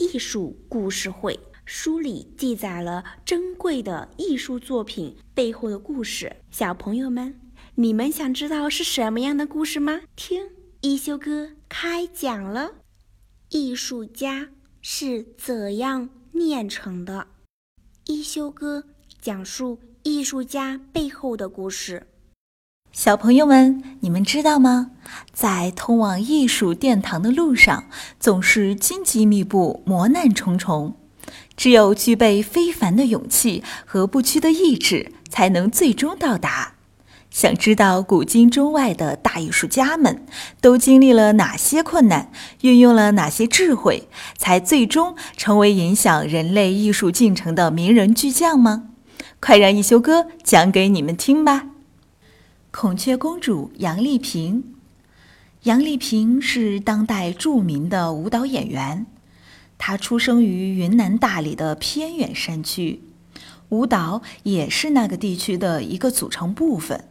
艺术故事会》，书里记载了珍贵的艺术作品背后的故事。小朋友们，你们想知道是什么样的故事吗？听。一休哥开讲了，艺术家是怎样炼成的？一休哥讲述艺术家背后的故事。小朋友们，你们知道吗？在通往艺术殿堂的路上，总是荆棘密布、磨难重重。只有具备非凡的勇气和不屈的意志，才能最终到达。想知道古今中外的大艺术家们都经历了哪些困难，运用了哪些智慧，才最终成为影响人类艺术进程的名人巨匠吗？快让一休哥讲给你们听吧！孔雀公主杨丽萍，杨丽萍是当代著名的舞蹈演员，她出生于云南大理的偏远山区，舞蹈也是那个地区的一个组成部分。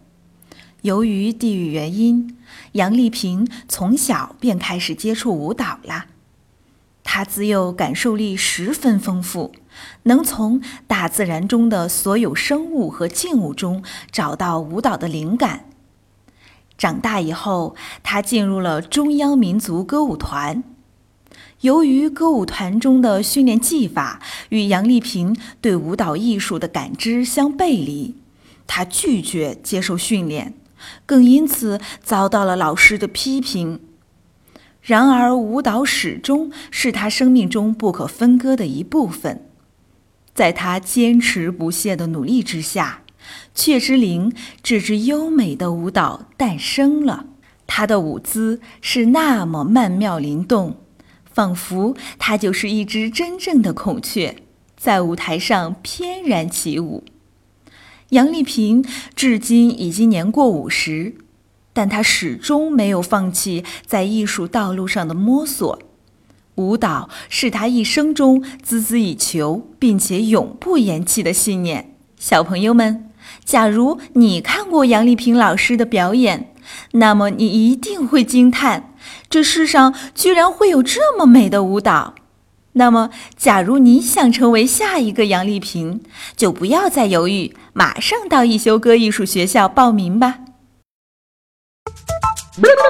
由于地域原因，杨丽萍从小便开始接触舞蹈啦。他自幼感受力十分丰富，能从大自然中的所有生物和静物中找到舞蹈的灵感。长大以后，他进入了中央民族歌舞团。由于歌舞团中的训练技法与杨丽萍对舞蹈艺术的感知相背离，他拒绝接受训练。更因此遭到了老师的批评。然而，舞蹈始终是他生命中不可分割的一部分。在他坚持不懈的努力之下，雀之灵这支优美的舞蹈诞生了。他的舞姿是那么曼妙灵动，仿佛他就是一只真正的孔雀，在舞台上翩然起舞。杨丽萍至今已经年过五十，但他始终没有放弃在艺术道路上的摸索。舞蹈是他一生中孜孜以求并且永不言弃的信念。小朋友们，假如你看过杨丽萍老师的表演，那么你一定会惊叹：这世上居然会有这么美的舞蹈！那么，假如你想成为下一个杨丽萍，就不要再犹豫，马上到一休哥艺术学校报名吧。Bye.